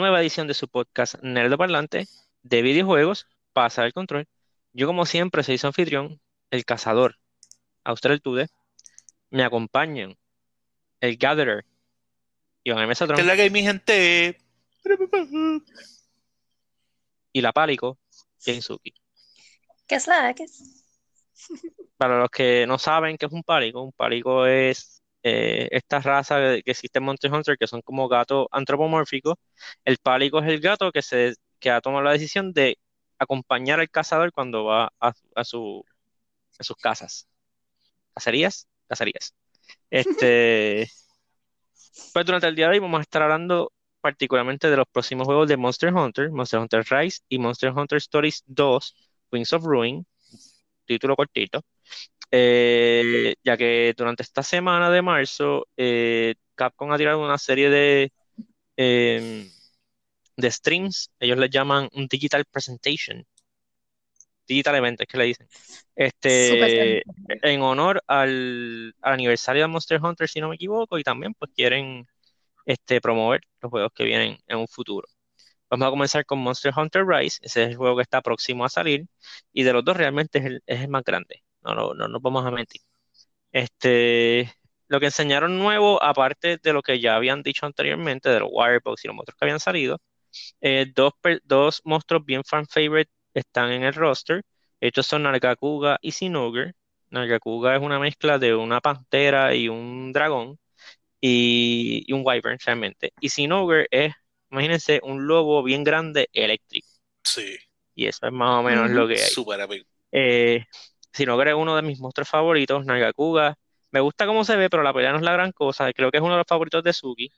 nueva edición de su podcast Nerdo Parlante de videojuegos, Pasa el control. Yo, como siempre, soy su anfitrión, el cazador, el Tude. Me acompañan el Gatherer, Iván M. ¿Qué es la que hay, mi gente? Y la Pálico, Kensuki. ¿Qué es la que es? Para los que no saben qué es un pálico, un pálico es eh, esta raza que existe en Monster Hunter, que son como gatos antropomórficos. El pálico es el gato que, se, que ha tomado la decisión de acompañar al cazador cuando va a, su, a sus casas. ¿Cacerías? Cacerías. Este, pues durante el día de hoy vamos a estar hablando particularmente de los próximos juegos de Monster Hunter, Monster Hunter Rise y Monster Hunter Stories 2, Wings of Ruin, título cortito. Eh, ya que durante esta semana de marzo, eh, Capcom ha tirado una serie de, em, de streams, ellos le llaman un digital presentation, digital event, es que le dicen, este, en honor al, aniversario de Monster Hunter, si no me equivoco, y también pues quieren este, promover los juegos que vienen en un futuro. Vamos a comenzar con Monster Hunter Rise, ese es el juego que está próximo a salir, y de los dos realmente es el, es el más grande, no, no, no nos vamos a mentir. Este, lo que enseñaron nuevo, aparte de lo que ya habían dicho anteriormente, de los Wirebox y los monstruos que habían salido, eh, dos, dos monstruos bien fan favorite están en el roster. Estos son Nargacuga y Sinogre. Nargacuga es una mezcla de una pantera y un dragón y, un wyvern realmente. Y Sinogre es, imagínense, un lobo bien grande eléctrico. Sí. Y eso es más o menos lo que hay. Súper amigo. Eh, Sinogre es uno de mis monstruos favoritos. Nargacuga. Me gusta cómo se ve, pero la pelea no es la gran cosa. Creo que es uno de los favoritos de Suki.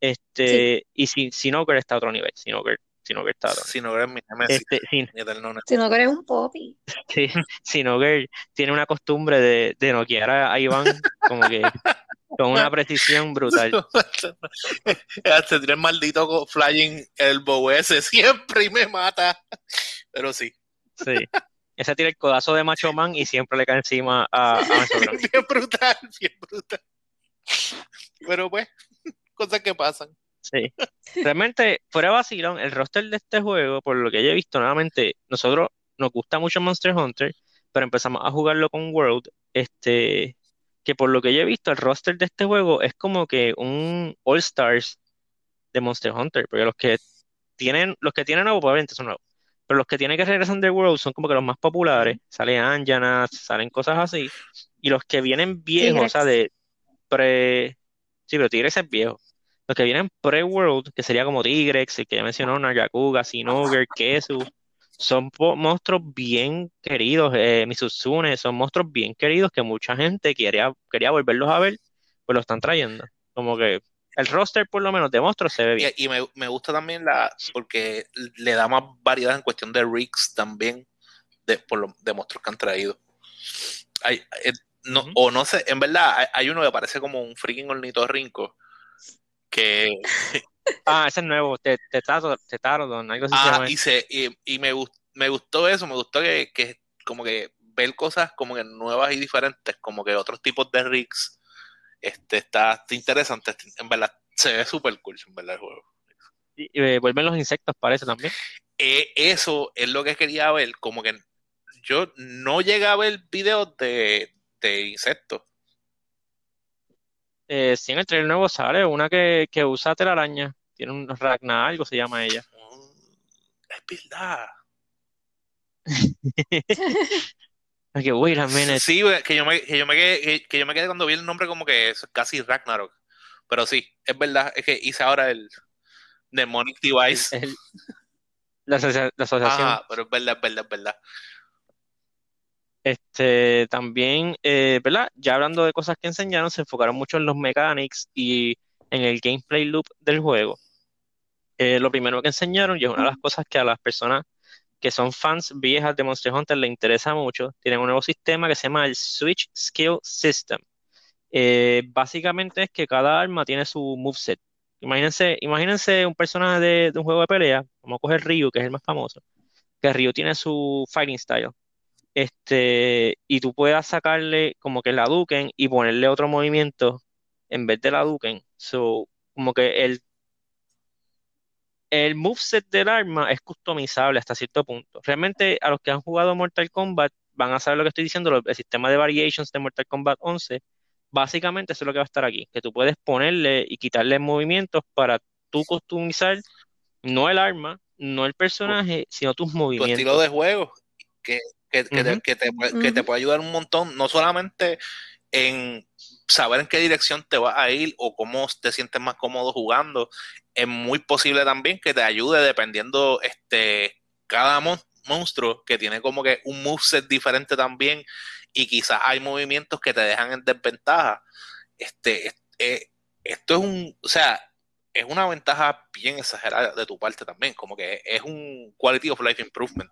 Este, y Sinogre está a otro nivel. Sinogre Sinogre está Sinogre es mi este, sin, Sinogre es un popi. Sí, Sinogre tiene una costumbre de, de noquear a Iván como que con una precisión brutal. Se tiene el maldito flying elbow ese siempre y me mata. Pero sí. Sí. Ese tiene el codazo de Macho Man y siempre le cae encima a, a Bien brutal, bien brutal. Pero pues, cosas que pasan. Sí. Realmente, fuera vacilón, el roster de este juego, por lo que yo he visto, nuevamente, nosotros nos gusta mucho Monster Hunter, pero empezamos a jugarlo con World, este, que por lo que yo he visto, el roster de este juego es como que un All Stars de Monster Hunter, porque los que tienen, los que tienen nuevo, probablemente son nuevos, pero los que tienen que regresar de World son como que los más populares, salen Anjana, salen cosas así, y los que vienen viejos, o sea, de pre... Sí, pero Tigrex es viejo. Los que vienen pre-World, que sería como Tigrex, el que ya mencionó, Nagakuga, Sinoger, Kesu, son monstruos bien queridos, eh, Misutsune, son monstruos bien queridos que mucha gente quería, quería volverlos a ver, pues lo están trayendo. Como que el roster, por lo menos, de monstruos se ve bien. Y, me, gusta también la, porque le da más variedad en cuestión de rigs también, de, por lo, de monstruos que han traído. Hay, eh, no, O no sé, en verdad, hay, hay, uno que parece como un freaking ornitorrinco que... ah, ese es nuevo, Tetarodon, algo así. Ah, y, y, me, me gustó eso, me gustó que, que como que ver cosas como que nuevas y diferentes, como que otros tipos de rigs, este, está, interesante, en verdad, se ve súper cool, en verdad, el juego. Y, eh, vuelven los insectos, parece también. Eh, eso es lo que quería ver, como que yo no llegué a ver videos de, de insectos, eh, sí, en el trailer nuevo sale una que, que usa telaraña. Tiene un Ragna, algo se llama ella. Mm, es verdad. que wait a minute. Sí, que yo, me, que, yo me quedé, que, yo me quedé cuando vi el nombre como que es casi Ragnarok. Pero sí, es verdad, es que hice ahora el Demonic Device. la, asociación. Ajá, pero es verdad, es verdad, es verdad. Este, también, eh, ¿verdad? Ya hablando de cosas que enseñaron, se enfocaron mucho en los mechanics y en el gameplay loop del juego. Eh, lo primero que enseñaron, y es una de las cosas que a las personas que son fans viejas de Monster Hunter les interesa mucho, tienen un nuevo sistema que se llama el Switch Skill System. Eh, básicamente es que cada arma tiene su moveset. Imagínense, imagínense un personaje de, un juego de pelea, vamos a coger Ryu, que es el más famoso, que Ryu tiene su fighting style este, y tú puedas sacarle como que la Duken y ponerle otro movimiento en vez de la Duken. Como que el el moveset del arma es customizable hasta cierto punto. Realmente, a los que han jugado Mortal Kombat van a saber lo que estoy diciendo, el sistema de variations de Mortal Kombat 11, básicamente eso es lo que va a estar aquí, que tú puedes ponerle y quitarle movimientos para tú customizar no el arma, no el personaje, sino tus movimientos. Tu estilo de juego, que, que, te, que, te, puede ayudar un montón, no solamente en saber en qué dirección te vas a ir o cómo te sientes más cómodo jugando, es muy posible también que te ayude dependiendo este cada monstruo que tiene como que un moveset diferente también y quizás hay movimientos que te dejan en desventaja. Este, eh, esto es un, o sea, es una ventaja bien exagerada de tu parte también, como que es un quality of life improvement.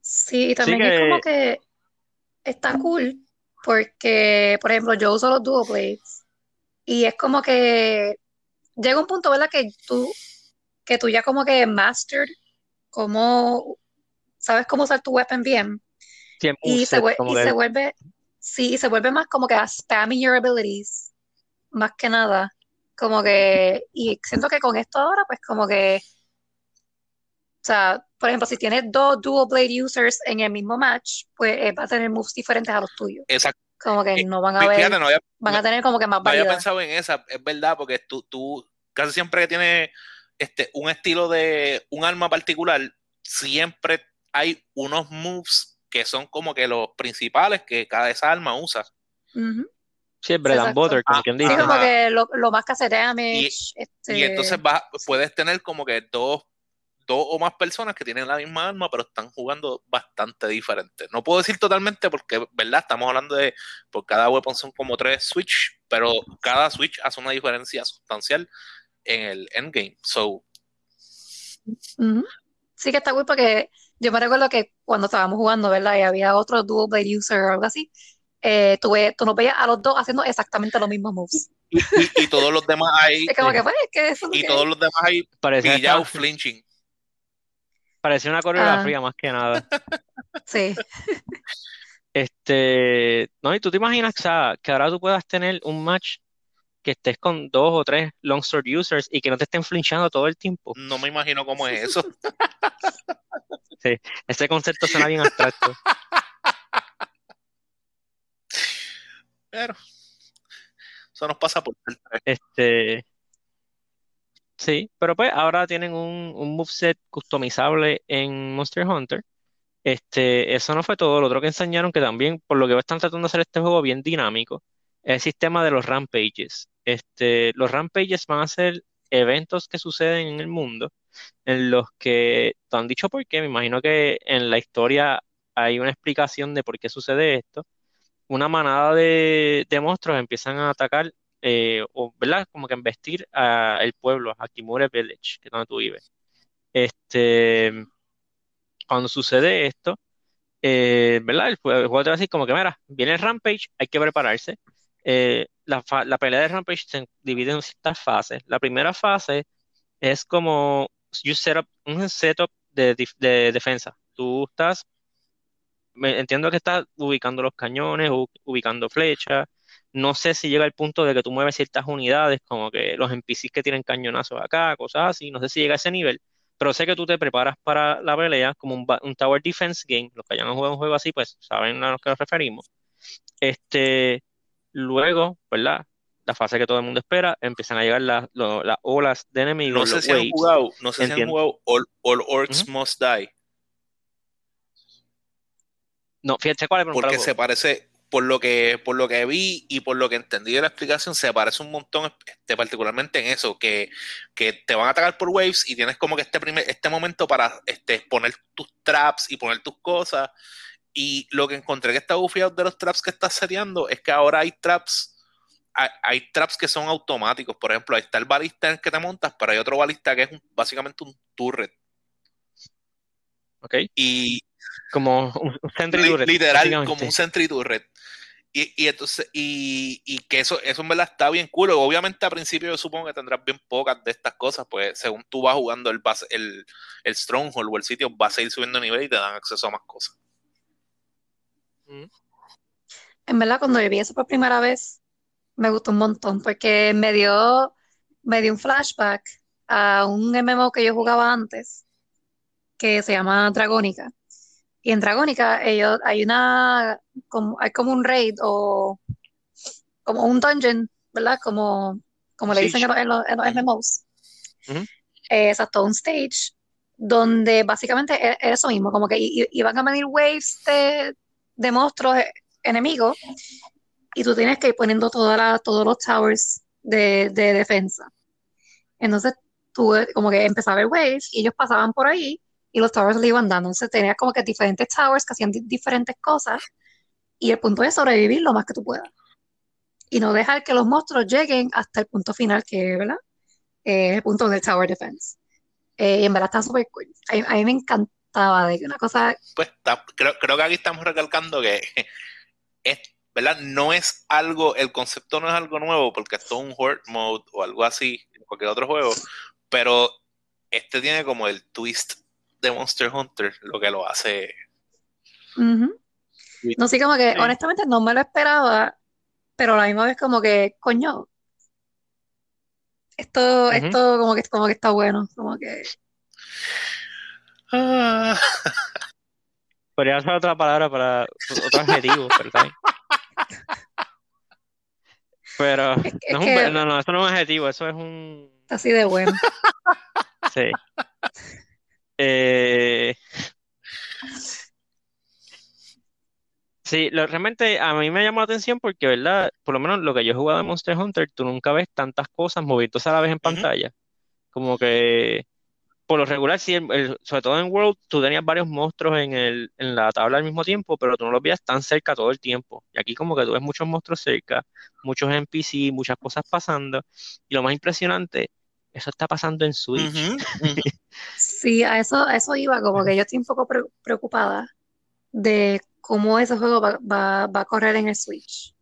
Sí, y también es como que está cool porque, por ejemplo, yo uso los dual blades y es como que llega un punto, ¿verdad? Que tú, que tú ya como que mastered cómo, sabes cómo usar tu weapon bien. y, se, y se, vuelve, sí, se vuelve más como que a spamming your abilities, más que nada. Como que, y siento que con esto ahora, pues como que, o sea, por ejemplo, si tienes dos dual blade users en el mismo match, pues eh, va a tener moves diferentes a los tuyos. Exacto. Como que no van a ver, van a tener como que más variedad. No había pensado en esa, es verdad, porque tú, tú casi siempre que tienes este, un estilo de un arma particular, siempre hay unos moves que son como que los principales que cada esa arma usa. Sí, bread and butter, como quien dice. Sí, como que lo, más que hace damage. Y, este... y entonces puedes tener como que dos, dos o más personas que tienen la misma arma, pero están jugando bastante diferente. No puedo decir totalmente porque, ¿verdad? Estamos hablando de, por cada weapon son como tres switch, pero cada switch hace una diferencia sustancial en el endgame. So. Sí que está cool porque yo me recuerdo que cuando estábamos jugando, ¿verdad? Y había otro dual blade user o algo así. Eh, tú, tú nos veías a los dos haciendo exactamente los mismos moves. Y, todos los demás ahí. Es como que, pues, que eso y todos los demás ahí parecía flinching. Parecía una coreografía ah. más que nada. Sí. Este, no, y tú te imaginas que ahora tú puedas tener un match que estés con dos o tres longsword users y que no te estén flinchando todo el tiempo. No me imagino cómo es eso. sí, ese concepto suena bien abstracto. Pero eso nos pasa por Este. Sí, pero pues ahora tienen un, un moveset customizable en Monster Hunter. Este, eso no fue todo. Lo otro que enseñaron que también, por lo que están tratando de hacer este juego bien dinámico, es el sistema de los rampages. Este, los rampages van a ser eventos que suceden en el mundo en los que te han dicho por qué. Me imagino que en la historia hay una explicación de por qué sucede esto. Una manada de, monstruos empiezan a atacar, eh, o, ¿verdad? Como que investir al pueblo, a Kimure Village, que es donde tú vives. Este, cuando sucede esto, eh, ¿verdad? El juego, te va a decir como que, mira, viene el Rampage, hay que prepararse. Eh, la, pelea de Rampage se divide en ciertas fases. La primera fase es como you set up, un setup de, de defensa. Tú estás, entiendo que estás ubicando los cañones, ubicando flechas. No sé si llega el punto de que tú mueves ciertas unidades, como que los NPCs que tienen cañonazos acá, cosas así. No sé si llega a ese nivel, pero sé que tú te preparas para la pelea como un, un Tower Defense Game. Los que hayan jugado un juego así, pues saben a lo que nos referimos. Este, Luego, ¿verdad? La fase que todo el mundo espera, empiezan a llegar las, olas de enemigos. No sé si han jugado, no sé si han jugado All, Orcs Must Die. No, fíjate cuál es Porque se parece, por lo que por lo que vi y por lo que entendí de la explicación, se parece un montón, este, particularmente en eso, que, que, te van a atacar por waves y tienes como que este primer, este momento para este, poner tus traps y poner tus cosas y lo que encontré que está bufiado de los traps que estás seteando es que ahora hay traps, hay, traps que son automáticos. Por ejemplo, ahí está el balista en el que te montas, pero hay otro balista que es básicamente un turret. Ok. Y. Como un sentry turret. Literal, como un sentry turret. Y, entonces, y, y, que eso, eso en verdad está bien cool. Obviamente, al principio yo supongo que tendrás bien pocas de estas cosas, pues según tú vas jugando el, el, el Stronghold o el sitio, vas a ir subiendo nivel y te dan acceso a más cosas. En verdad, cuando vi eso por primera vez, me gustó un montón porque me dio, me dio un flashback a un MMO que yo jugaba antes, que se llama Dragónica. Y en Dragónica ellos, hay una, como, hay como un raid o como un dungeon, ¿verdad? Como, como le dicen en los, en los, MMOs. Eh, exacto, un stage donde básicamente es, eso mismo, como que iban a venir waves de, de monstruos eh, enemigos y tú tienes que ir poniendo toda todos los towers de, de defensa. Entonces tú como que empezaba el wave y ellos pasaban por ahí y los towers le iban dando. Entonces tenías como que diferentes towers que hacían diferentes cosas y el punto es sobrevivir lo más que tú puedas. Y no dejar que los monstruos lleguen hasta el punto final, que ¿verdad? Eh, el punto del tower defense. Eh, y en verdad está súper cool. A, mí me encantaba de una cosa... Pues creo, creo que aquí estamos recalcando que es, ¿verdad? No es algo, el concepto no es algo nuevo porque es todo un horde mode o algo así en cualquier otro juego, pero este tiene como el twist de Monster Hunter lo que lo hace. No sé, como que honestamente no me lo esperaba, pero a la misma vez como que, coño, esto, esto como que, como que está bueno, como que... Ah. Podría ser otra palabra para otro adjetivo, ¿verdad? Pero no, no, no, eso no es un adjetivo, eso es un... Así de bueno. Sí. Eh, sí, realmente a mí me llamó la atención porque, ¿verdad? Por lo menos lo que yo he jugado de Monster Hunter, tú nunca ves tantas cosas moviéndose a la vez en pantalla. Como que, por lo regular, sí, sobre todo en World, tú tenías varios monstruos en, el, en la tabla al mismo tiempo, pero tú no los veías tan cerca todo el tiempo. Y aquí como que tú ves muchos monstruos cerca, muchos NPC, muchas cosas pasando. Y lo más impresionante eso está pasando en Switch. Sí, a eso, eso iba, como que yo estoy un poco preocupada de cómo ese juego va, a correr en el Switch.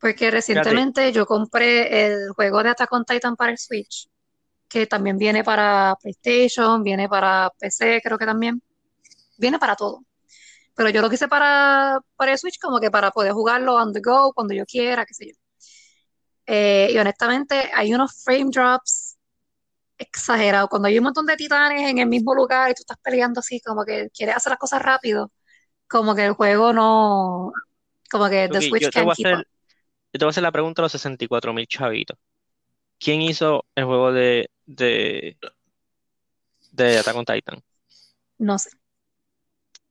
Porque recientemente yo compré el juego de Attack on Titan para el Switch, que también viene para PlayStation, viene para PC, creo que también. Viene para todo. Pero yo lo quise para, para el Switch como que para poder jugarlo on the go, cuando yo quiera, qué sé yo. Eh, y honestamente hay unos frame drops exagerado. Cuando hay un montón de titanes en el mismo lugar y tú estás peleando así, como que quieres hacer las cosas rápido, como que el juego no. Como que The Switch yo te, voy a hacer, yo te voy a hacer la pregunta a los 64 mil chavitos. ¿Quién hizo el juego de, de, de Attack on Titan? No sé.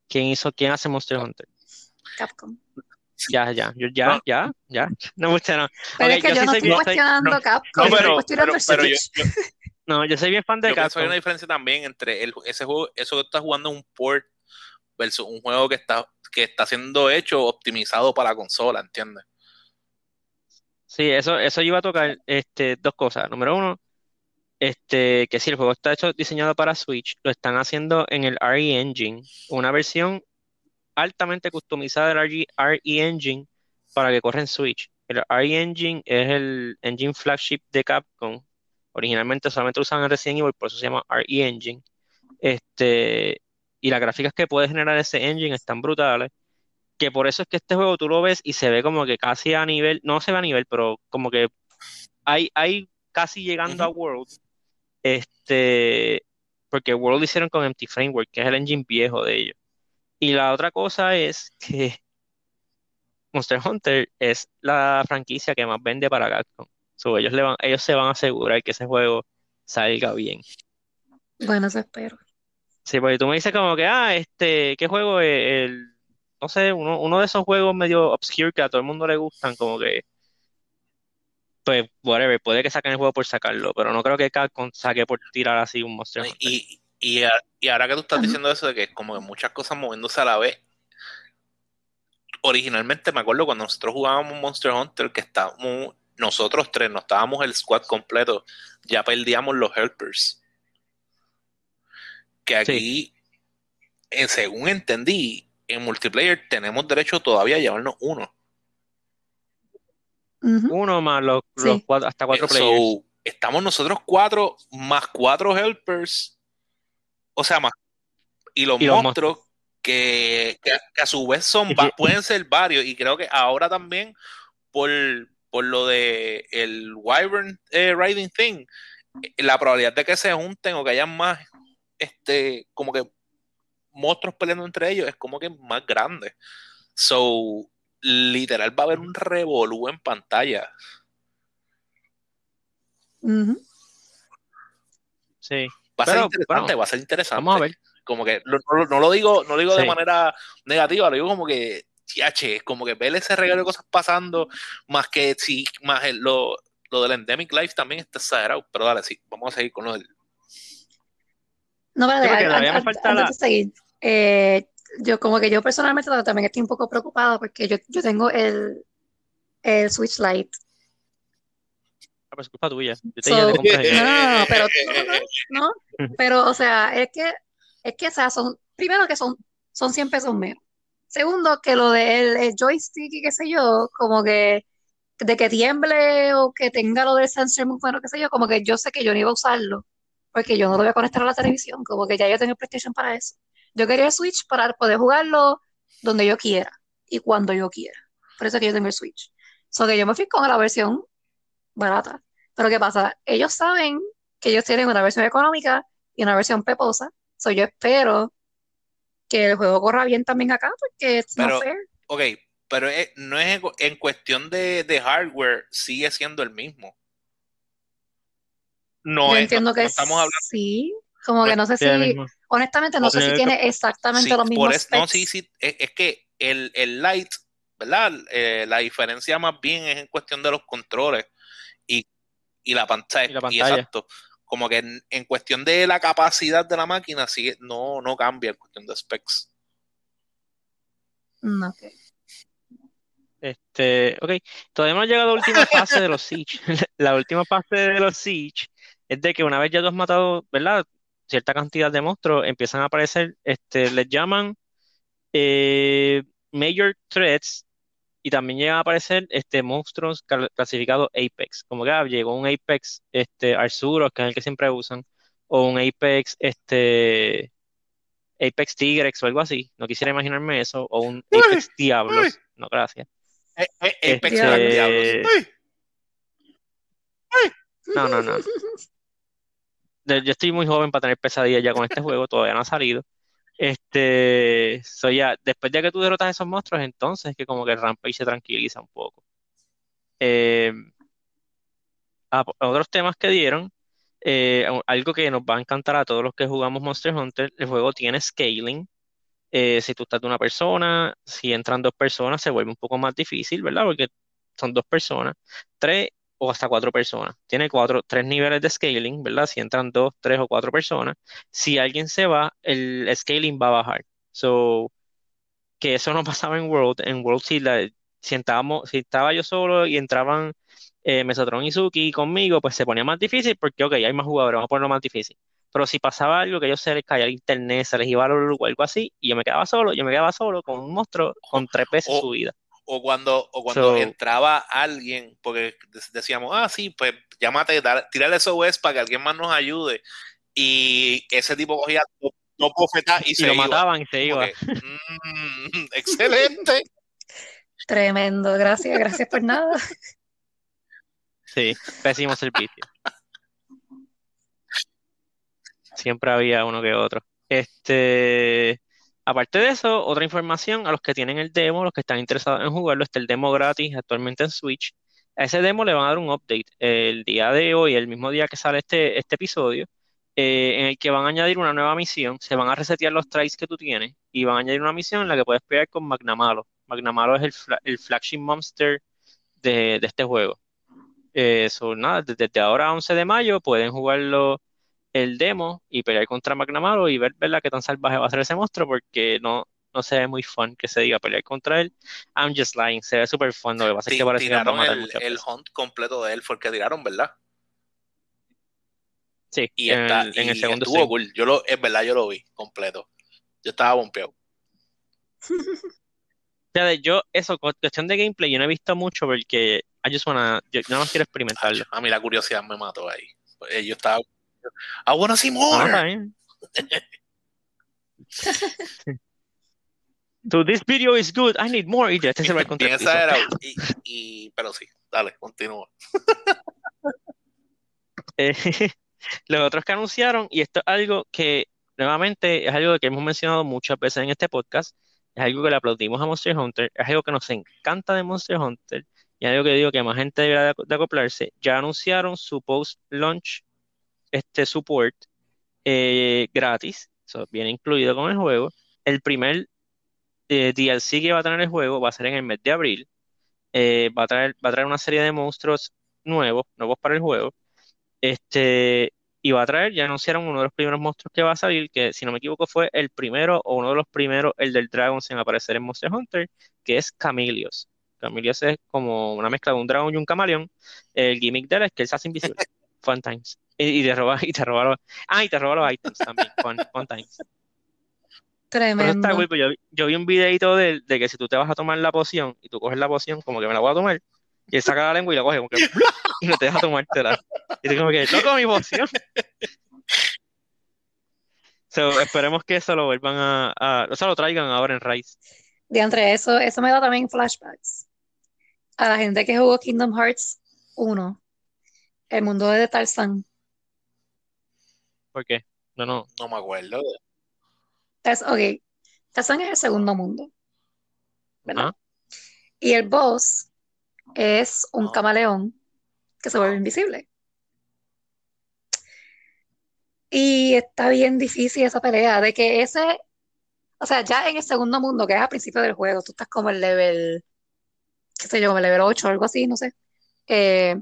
¿Quién hizo, quién hace Monster Hunter? Capcom. Ya, ya, yo, ya, ya, ya. No mucho, no. Pero es que yo, no estoy cuestionando Capcom, no, estoy cuestionando pero, yo, no, yo soy bien fan de yo Capcom. Hay una diferencia también entre el, ese juego, eso que estás jugando un port versus un juego que está, que está siendo hecho optimizado para la consola, ¿entiendes? Sí, eso, eso iba a tocar este, dos cosas. Número uno, este, que si el juego está hecho diseñado para Switch, lo están haciendo en el RE Engine, una versión altamente customizada del RE Engine para que corra en Switch. El RE Engine es el engine flagship de Capcom Originalmente solamente usaban el Resident Evil, por eso se llama RE Engine. Este, y las gráficas que puede generar ese engine están brutales. Que por eso es que este juego tú lo ves y se ve como que casi a nivel, no se ve a nivel, pero como que hay, hay casi llegando a World. Este, porque World lo hicieron con Empty Framework, que es el engine viejo de ellos. Y la otra cosa es que Monster Hunter es la franquicia que más vende para Capcom ellos, le van, ellos se van a asegurar que ese juego salga bien. Bueno, eso espero. Sí, porque tú me dices como que, ah, este, ¿qué juego es el, no sé, uno, uno de esos juegos medio obscure que a todo el mundo le gustan, como que, pues, whatever, puede que saquen el juego por sacarlo, pero no creo que Capcom saque por tirar así un monstruo. Y, y, y, ahora que tú estás diciendo eso de que como que muchas cosas moviéndose a la vez, originalmente me acuerdo cuando nosotros jugábamos Monster Hunter que estábamos nosotros tres, no estábamos el squad completo, ya perdíamos los helpers. Que aquí, en, según entendí, en multiplayer tenemos derecho todavía a llevarnos uno. Uno más los, cuatro, hasta cuatro players. estamos nosotros cuatro más cuatro helpers. O sea, más. Y los monstruos que, a su vez son pueden ser varios. Y creo que ahora también por, por lo de el Wyvern eh, Riding Thing, la probabilidad de que se junten o que haya más, este, como que monstruos peleando entre ellos es como que más grande. So, literal va a haber un revolú en pantalla. Sí. Va a ser interesante, va a ser interesante. Vamos a ver. Como que no, lo digo, no lo digo de manera negativa, lo digo como que, como que ver ese regalo de cosas pasando, más que si, más lo, lo del Endemic Life también está exagerado. Pero dale, sí, vamos a seguir con lo del. No, pero antes, de seguir, eh, yo como que yo personalmente también estoy un poco preocupada porque yo, yo tengo el, el Switch Lite. Ah, pues es culpa tuya. Yo te no, no, pero no, pero o sea, es que es que o sea, son primero que son son 100 pesos menos. Segundo, que lo del joystick y qué sé yo, como que de que tiemble o que tenga lo del sensor bueno, qué sé yo, como que yo sé que yo no iba a usarlo, porque yo no lo voy a conectar a la televisión, como que ya yo tengo PlayStation para eso. Yo quería el Switch para poder jugarlo donde yo quiera y cuando yo quiera. Por eso que yo tengo el Switch. So que yo me fui con la versión barata. Pero ¿qué pasa? Ellos saben que ellos tienen una versión económica y una versión peposa. So yo espero que el juego corra bien también acá, porque es pero, Ok, pero no es en cuestión de, hardware, sigue siendo el mismo. No, yo entiendo que estamos hablando. Sí, como que no sé si, honestamente no sé si tiene exactamente los mismos. Es, no, sí, sí, es, que el, el light, ¿verdad? Eh, la diferencia más bien es en cuestión de los controles y, la pantalla. Y exacto. Como que en, cuestión de la capacidad de la máquina, sí, no, no cambia en cuestión de specs. Mm, ok. Este, ok, todavía no ha llegado la última fase de los Siege. la última fase de los Siege es de que una vez ya tú has matado, ¿verdad? cierta cantidad de monstruos empiezan a aparecer, este, les llaman eh, Major Threats y también llegan a aparecer este, monstruos clasificados Apex. Como que ah, llegó un Apex este, Arzuros, que es el que siempre usan, o un Apex este, Apex Tigrex o algo así. No quisiera imaginarme eso, o un Apex Diablos. No, gracias. Eh, eh, Apex este, Diablos. No, no, no. yo estoy muy joven para tener pesadillas ya con este juego, todavía no ha salido. Este, soy ya, después de que tú derrotas a esos monstruos, entonces que como que el se tranquiliza un poco. Eh, otros temas que dieron, eh, algo que nos va a encantar a todos los que jugamos Monster Hunter, el juego tiene scaling. Eh, si tú estás de una persona, si entran dos personas, se vuelve un poco más difícil, ¿verdad? Porque son dos personas. Tres, o hasta cuatro personas. Tiene cuatro, tres niveles de scaling, ¿verdad? Si entran dos, tres o cuatro personas. Si alguien se va, el scaling va a bajar. So, que eso no pasaba en World. En World, si, si, si estaba yo solo y entraban eh, Mesotron y Suki conmigo, pues se ponía más difícil porque, ok, hay más jugadores, vamos a ponerlo más difícil. Pero si pasaba algo que yo se les caía el internet, se les iba a o algo así, y yo me quedaba solo, yo me quedaba solo con un monstruo con tres veces su vida o cuando, o cuando entraba alguien, porque decíamos, ah, sí, pues llámate, tírale SOS para que alguien más nos ayude. Y ese tipo cogía dos bofetas y, se lo mataban y se iba. Mm, excelente. Tremendo, gracias, gracias por nada. Sí, pésimo servicio. Siempre había uno que otro. Este, Aparte de eso, otra información a los que tienen el demo, los que están interesados en jugarlo, está el demo gratis actualmente en Switch. A ese demo le van a dar un update el día de hoy, el mismo día que sale este, este episodio, eh, en el que van a añadir una nueva misión, se van a resetear los traits que tú tienes y van a añadir una misión en la que puedes pelear con Magnamalo. Magnamalo es el, flagship monster de, este juego. Eh, nada, desde, ahora 11 de mayo pueden jugarlo el demo y pelear contra McNamara y ver, ¿verdad? qué tan salvaje va a ser ese monstruo porque no, no se ve muy fun que se diga pelear contra él. I'm just lying, se ve súper fun. Lo que pasa es que parece tiraron el, el hunt completo de él, fue el que tiraron, ¿verdad? Sí, y en, el, en el segundo cool. Yo lo, es verdad, yo lo vi completo. Yo estaba bompeado. yo, eso, cuestión de gameplay, yo no he visto mucho porque I just wanna, yo no más quiero experimentarlo. A mí la curiosidad me mató ahí. Eh, yo estaba I wanna see more. so this video is good. I need more. Y este se va a y, y, pero sí, dale, continúa. Eh, Los otros que anunciaron, y esto es algo que nuevamente es algo que hemos mencionado muchas veces en este podcast, es algo que le aplaudimos a Monster Hunter, es algo que nos encanta de Monster Hunter, y algo que digo que más gente debería de, acoplarse. Ya anunciaron su post-launch este support eh, gratis, eso viene incluido con el juego. El primer eh, DLC que va a tener el juego va a ser en el mes de abril. Eh, va a traer, va a traer una serie de monstruos nuevos, nuevos para el juego. Este, y va a traer, ya anunciaron uno de los primeros monstruos que va a salir, que si no me equivoco fue el primero o uno de los primeros, el del Dragon en aparecer en Monster Hunter, que es Camilios. Camilios es como una mezcla de un dragón y un camaleón. El gimmick de él es que él se hace invisible. Fun times. Y, te roba, y te roba los, ah, y te roba los items también. Fun, times. Tremendo. Pues yo, yo, vi un videito de, de que si tú te vas a tomar la poción y tú coges la poción, como que me la voy a tomar, y él saca la lengua y la coge como que y no te deja tomártela. Y tú como que toco mi poción. So, esperemos que eso lo vuelvan a, o sea, lo traigan ahora en Rise. De eso, eso me da también flashbacks. A la gente que jugó Kingdom Hearts 1, el mundo de Tarzan. ¿Por qué? No, no. No me acuerdo. Es, ok. Tarzan es el segundo mundo. ¿Verdad? Y el boss es un camaleón que se vuelve invisible. Y está bien difícil esa pelea de que ese, o sea, ya en el segundo mundo, que es al principio del juego, tú estás como el level, qué sé yo, como el level 8 o algo así, no sé. Eh,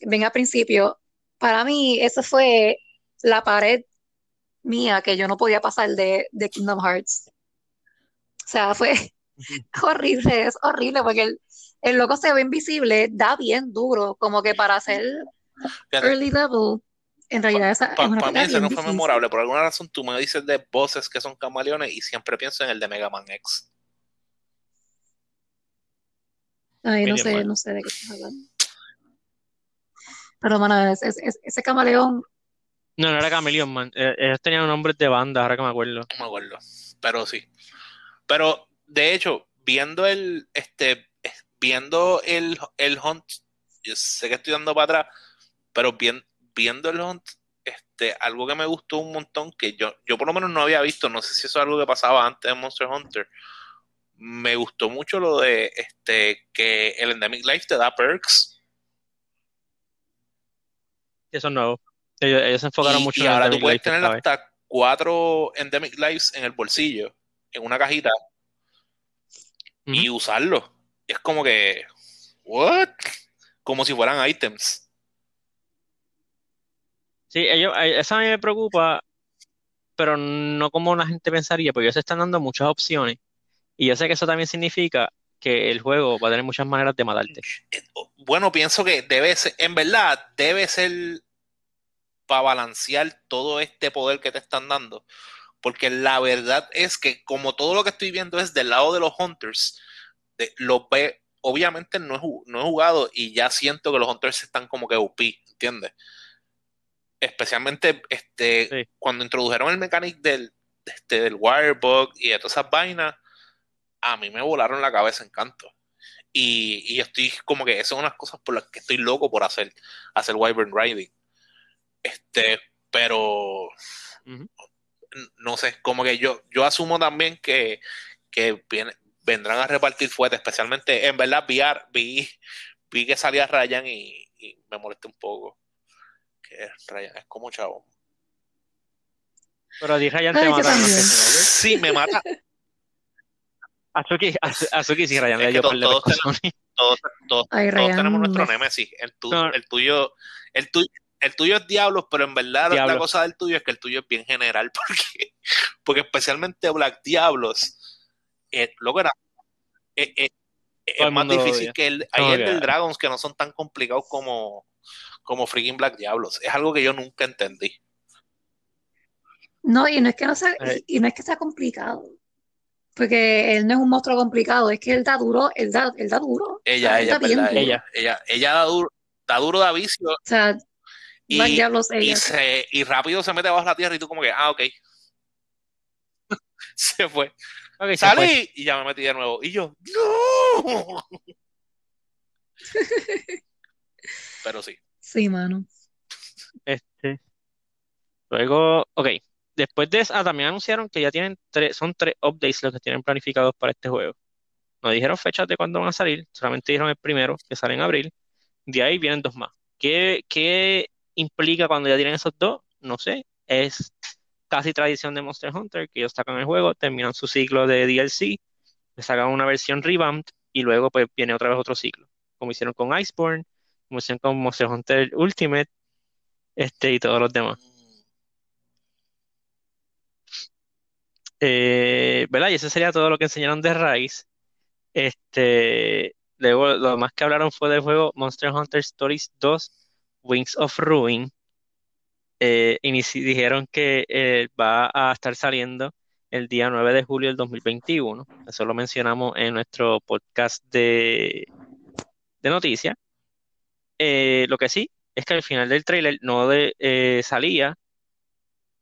bien al principio, para mí, esa fue la pared mía que yo no podía pasar de, de Kingdom Hearts. O sea, fue horrible, es horrible porque el, el loco se ve invisible, da bien duro, como que para hacer early level. En realidad, esa Para mí ese no fue memorable. Por alguna razón, tú me dices de voces que son camaleones y siempre pienso en el de Mega Man X. Ay, no sé, no sé de qué estás hablando. Pero, mano, ese camaleón. No, no era camaleón, man. Eh, ellos tenían nombres de banda, ahora que me acuerdo. No me acuerdo. Pero sí. Pero, de hecho, viendo el, este, viendo el, el Hunt, yo sé que estoy dando para atrás, pero viendo el Hunt, este, algo que me gustó un montón, que yo, yo por lo menos no había visto, no sé si eso es algo que pasaba antes de Monster Hunter, me gustó mucho lo de este que el Endemic Life te da perks. Eso es nuevo. Ellos, se enfocaron mucho y en ahora tú puedes tener hasta cuatro Endemic Lives en el bolsillo, en una cajita, y usarlo es como que, ¿what? Como si fueran items. Sí, ellos, eh, eso a mí me preocupa, pero no como la gente pensaría, porque ellos están dando muchas opciones. Y yo sé que eso también significa que el juego va a tener muchas maneras de matarte. Eh, bueno, pienso que debe ser, en verdad, debe ser para balancear todo este poder que te están dando. Porque la verdad es que como todo lo que estoy viendo es del lado de los hunters, lo ve, obviamente no he, no he jugado y ya siento que los Hunters están como que UP, ¿entiendes? Especialmente este, cuando introdujeron el mechanic del, este, del Wirebug y de todas esas vainas, a mí me volaron la cabeza en canto. Y, y estoy como que esas son unas cosas por las que estoy loco por hacer, hacer Wyvern Riding. Este, pero no sé, como que yo, yo asumo también que, que viene, vendrán a repartir fuerte, especialmente, en verdad, vi, vi, que salía Ryan y, me molesté un poco. Que Ryan es como chavo. Pero di Ryan te mata. Sí, me mata. Azuki, Azuki sí, Ryan. Es todos, todos, tenemos, todos, todos, tenemos nuestro Nemesis. El, el tuyo, el tuyo, el tuyo es Diablos, pero en verdad la cosa del tuyo es que el tuyo es bien general, porque, porque especialmente Black Diablos eh, lo era, eh, eh, es más difícil que el, hay el del Dragons que no son tan complicados como, como freaking Black Diablos. Es algo que yo nunca entendí. No, y no es que no sea, y no es que sea complicado. Porque él no es un monstruo complicado, es que él da duro, él da, él da duro. Ella, ella, ella, ella, ella da duro, da duro de vicio. O sea, y, Black Diablos, ella. Y, se, y rápido se mete bajo la tierra y tú como que, ah, ok. se fue. Salí y ya me metí de nuevo. Y yo, ¡No! Pero sí. Sí, mano. Este, Luego, ok, después de eso, ah, también anunciaron que ya tienen tres, son tres updates los que tienen planificados para este juego. No dijeron fechas de cuándo van a salir, solamente dijeron el primero, que sale en abril. De ahí vienen dos más. ¿Qué, qué implica cuando ya tienen esos dos? No sé. Es casi tradición de Monster Hunter, que ellos sacan el juego, terminan su ciclo de DLC, le sacan una versión revamped y luego pues viene otra vez otro ciclo, como hicieron con Iceborne, como hicieron con Monster Hunter Ultimate, este y todos los demás. Eh, ¿verdad? Y eso sería todo lo que enseñaron de Rise. Este, luego lo más que hablaron fue del juego Monster Hunter Stories 2 Wings of Ruin. Eh, dijeron que eh, va a estar saliendo el día 9 de julio del 2021. Eso lo mencionamos en nuestro podcast de, de noticias. Eh, lo que sí es que al final del trailer no de, salía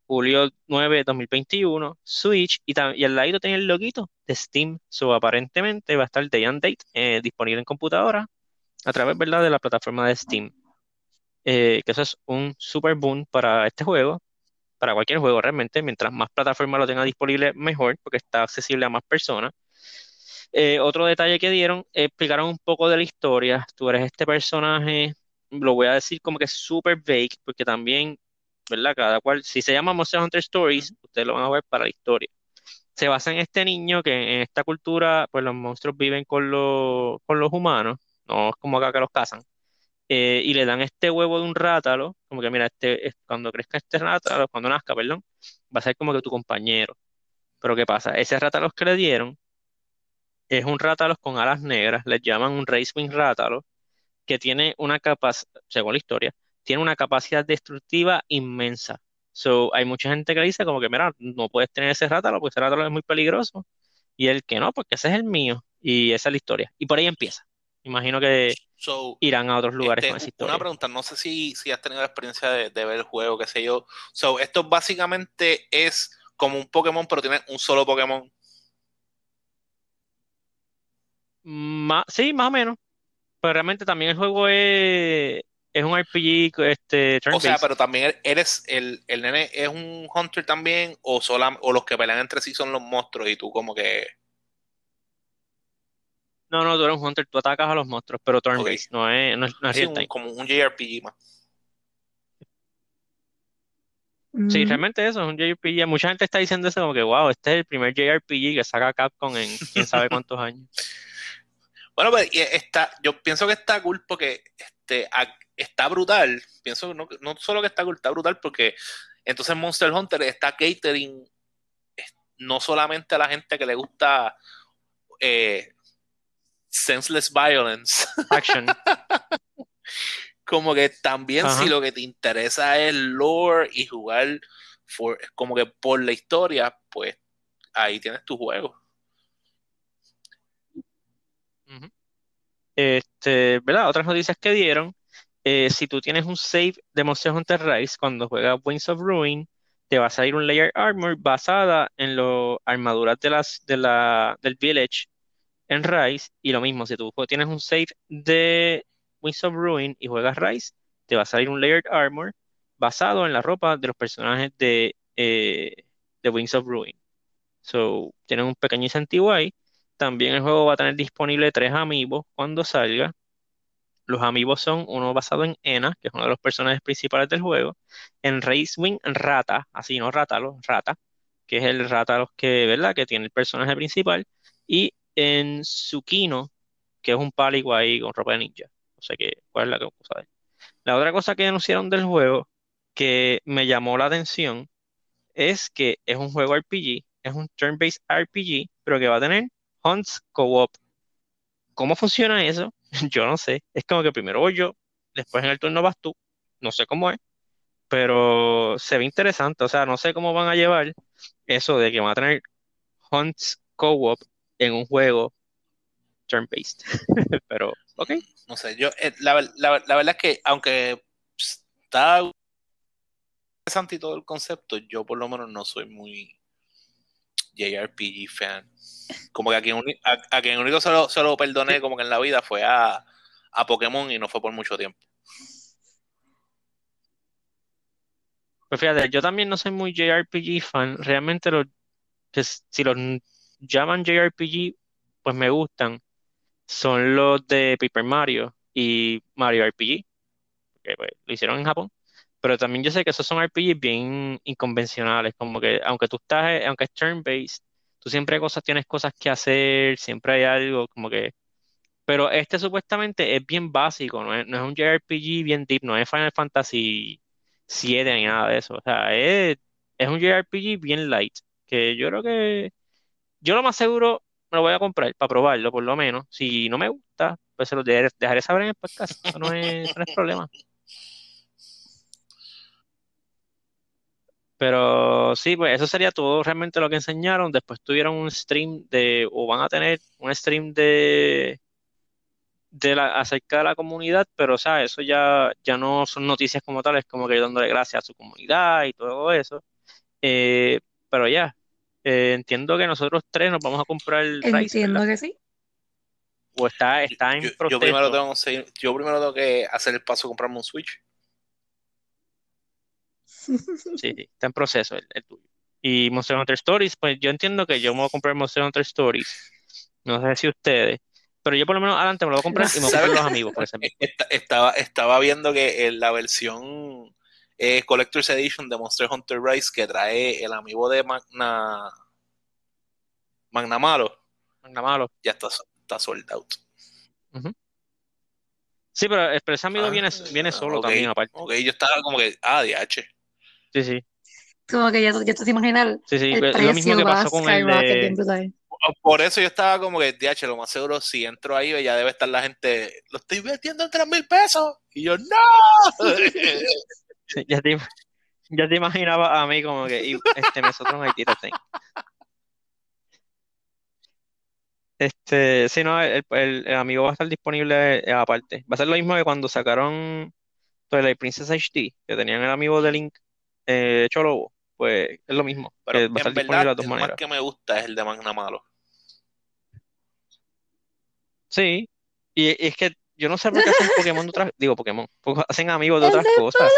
julio 9 de 2021, Switch, y, y al lado tenía el loguito de Steam. So, aparentemente va a estar Day and Date disponible en computadora a través ¿verdad? de la plataforma de Steam. Eh, que eso es un super boom para este juego, para cualquier juego realmente, mientras más plataformas lo tenga disponible, mejor, porque está accesible a más personas. Eh, otro detalle que dieron, explicaron un poco de la historia. Tú eres este personaje, lo voy a decir como que es super vague, porque también, ¿verdad? Cada cual, si se llama Monster Hunter Stories, ustedes lo van a ver para la historia. Se basa en este niño que en esta cultura, pues los monstruos viven con, los, con los humanos, no es como acá que los cazan. Eh, y le dan este huevo de un rátalo, como que mira, este, cuando crezca este rátalo, cuando nazca, perdón, va a ser como que tu compañero. Pero ¿qué pasa? Ese rátalo que le dieron es un rátalo con alas negras, les llaman un Racewing rátalo, que tiene una capacidad, según la historia, tiene una capacidad destructiva inmensa. So, hay mucha gente que dice como que, mira, no puedes tener ese rátalo porque ese rátalo es muy peligroso. Y el que no, porque ese es el mío. Y esa es la historia. Y por ahí empieza. Imagino que irán a otros lugares este, con esa historia. Una pregunta, no sé si, si has tenido la experiencia de, ver el juego, qué sé yo. So, esto básicamente es como un Pokémon, pero tiene un solo Pokémon. sí, más o menos. Pero realmente también el juego es, es un RPG este, O sea, pero también eres el, el nene es un hunter también o sola, o los que pelean entre sí son los monstruos y tú como que no, no, tú eres un hunter, tú atacas a los monstruos, pero turn-based, no es, no es, real time. como un JRPG más. Sí, realmente eso es un JRPG. Mucha gente está diciendo eso como que, wow, este es el primer JRPG que saca Capcom en quién sabe cuántos años. Bueno, pues está, yo pienso que está cool porque este, está brutal. Pienso no, no solo que está cool, está brutal porque entonces Monster Hunter está catering no solamente a la gente que le gusta eh, senseless violence. Action. como que también si lo que te interesa es lore y jugar como que por la historia, pues ahí tienes tu juego. Este, ¿verdad? Otras noticias que dieron. Eh, si tú tienes un save de Monster Hunter Rise cuando juegas Wings of Ruin, te va a salir un layer armor basada en las armaduras de las, de la, del village en Rise y lo mismo, si tú tienes un save de Wings of Ruin y juegas Rise, te va a salir un Layered Armor basado en la ropa de los personajes de, eh, de Wings of Ruin. So, tienen un pequeño incentivo ahí. También el juego va a tener disponible tres amigos cuando salga. Los amigos son uno basado en Ena, que es uno de los personajes principales del juego, en Racewing Rata, así no Ratalo, Rata, que es el Rata los que, ¿verdad? Que tiene el personaje principal, y en Tsukino, que es un pálico ahí con ropa de ninja. O sea que, ¿cuál es la cosa de La otra cosa que anunciaron del juego que me llamó la atención es que es un juego RPG, es un turn-based RPG, pero que va a tener Hunts Co-op. ¿Cómo funciona eso? Yo no sé. Es como que primero voy yo, después en el turno vas tú. No sé cómo es, pero se ve interesante. O sea, no sé cómo van a llevar eso de que van a tener Hunts Co-op en un juego turn-based. Pero, ok. No sé, yo, eh, la, verdad es que aunque está interesante todo el concepto, yo por lo menos no soy muy JRPG fan. Como que a quien, a, quien único solo, solo perdoné como que en la vida fue a, a Pokémon y no fue por mucho tiempo. Pues fíjate, yo también no soy muy JRPG fan. Realmente los, que si los llaman JRPG, pues me gustan. Son los de Paper Mario y Mario RPG, que pues, lo hicieron en Japón. Pero también yo sé que esos son RPGs bien inconvencionales, como que aunque tú estás, aunque es turn-based, tú siempre cosas, tienes cosas que hacer, siempre hay algo como que... Pero este supuestamente es bien básico, no es, no es un JRPG bien deep, no es Final Fantasy 7 ni nada de eso. O sea, es, es un JRPG bien light, que yo creo que... Yo lo más seguro me lo voy a comprar para probarlo, por lo menos. Si no me gusta, pues se lo dejaré, saber en el podcast. Eso no es, problema. Pero sí, pues eso sería todo realmente lo que enseñaron. Después tuvieron un stream de, o van a tener un stream de, de la, acerca de la comunidad, pero o sea, eso ya, ya no son noticias como tales, como que dándole gracias a su comunidad y todo eso. Eh, pero ya, eh, entiendo que nosotros tres nos vamos a comprar el Entiendo que sí. O está, está en yo, yo, primero tengo, yo primero tengo que hacer el paso de comprarme un Switch. Sí, sí, está en proceso el, tuyo. Y Monster Hunter Stories, pues yo entiendo que yo me voy a comprar Monster Hunter Stories. No sé si ustedes, pero yo por lo menos adelante me lo voy a comprar y me voy a comprar los amigos, por ejemplo. Estaba, estaba viendo que en la versión eh, Collector's Edition de Monster Hunter Rise que trae el amigo de Magna Magna Malo. Magna Malo. Ya está, está sold out. Sí, pero, ese amigo viene, viene solo también, aparte. Ok, yo estaba como que, ah, DH. Sí, sí. Como que ya, ya te imaginas sí, sí, el lo mismo que pasó con el de... Por eso yo estaba como que, DH, lo más seguro, si entro ahí, ya debe estar la gente, lo estoy vendiendo en 3 mil pesos. Y yo, ¡no! ya, te, ya te imaginaba a mí como que, este, nosotros en Haití te Este, sí, no, el, el, amigo va a estar disponible eh, aparte. Va a ser lo mismo que cuando sacaron Twilight Princess HD, que tenían el amigo de Link eh, Cholobo. Pues es lo mismo. Pero va a estar disponible de las dos el maneras. que me gusta es el de Magna Malo. Sí, y, es que yo no sé por qué hacen Pokémon de otras, digo Pokémon, hacen amigos de otras cosas.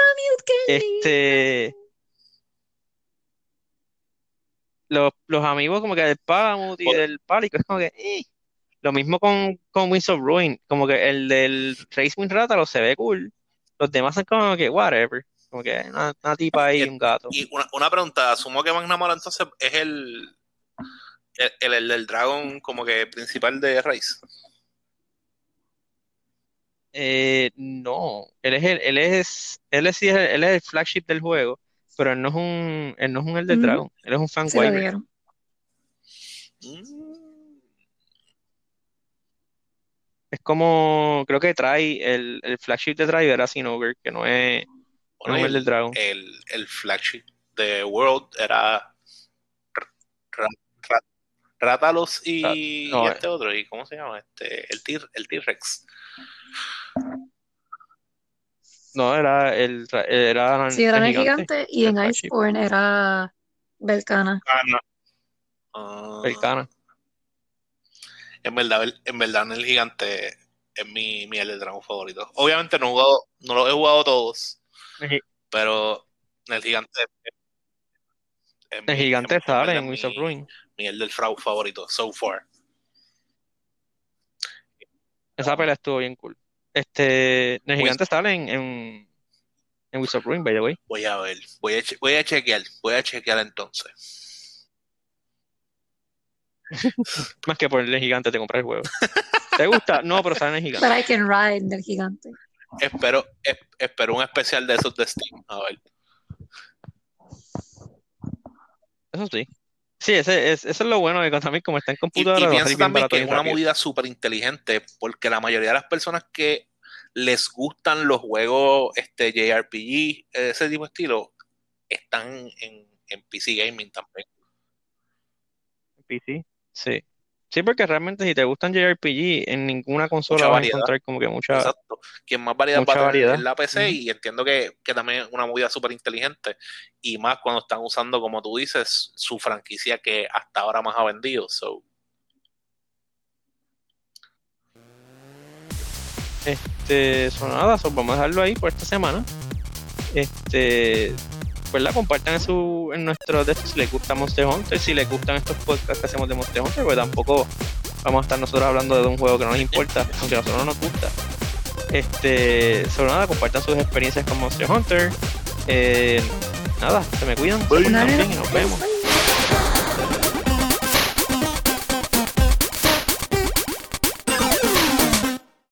Este, los, los amigos como que del Palamut y del Pálico, es como que, eh. Lo mismo con, con Winds of Ruin, como que el del Race Wind lo se ve cool. Los demás son como que, whatever. Como que una, tipa ahí y un gato. Y una, una pregunta, asumo que Magnamara entonces es el, el, el, del Dragon como que principal de Race. Eh, no, él es el, él es, él es, él es el flagship del juego, pero él no es un, él no es un el de Dragon, él es un fan sí, Es como, creo que trae, el, el flagship de Driver era Sinover, que no es, no el, del Dragon. El, el, flagship de World era Ratalos y, y, este otro, ¿y cómo se llama? Este, el T-Rex. No, era el era Sí, era el gigante, y en Iceborne era Belcana. Belcana. Ah. En verdad, en verdad, el gigante es mi, mi el dragón favorito. Obviamente no, he jugado, no lo he jugado todos, pero el gigante. el gigante sale en Wizard Ruin. Mi el del frau favorito, so far. Esa pelea estuvo bien cool. Este, el gigante sale en, en, en Wizard Ruin, by the way. Voy a ver, voy a, voy a chequear, voy a chequear entonces. Más que por el gigante te compras el juego. ¿Te gusta? No, pero sale en el gigante. Pero I can ride del gigante. Espero, espero un especial de esos de Steam. A ver. Eso sí. Sí, ese, eso es lo bueno de también como está en computadora. Y, pienso también que es una movida súper inteligente porque la mayoría de las personas que les gustan los juegos este JRPG, ese tipo de estilo, están en, en PC Gaming también. En PC, sí. Sí, porque realmente si te gustan JRPG, en ninguna consola vas a encontrar como que mucha. Exacto. Quien más variedad va a tener en la PC y entiendo que, también es una movida súper inteligente. Y más cuando están usando, como tú dices, su franquicia que hasta ahora más ha vendido. So. Este, son nada, vamos a dejarlo ahí por esta semana. Este, la compartan en su en nuestro de si les gusta Monster Hunter, si les gustan estos podcasts que hacemos de Monster Hunter, pues tampoco vamos a estar nosotros hablando de un juego que no nos importa, aunque a nosotros no nos gusta. Este, sobre nada, compartan sus experiencias con Monster Hunter. Eh, nada, se me cuidan, se y nos vemos.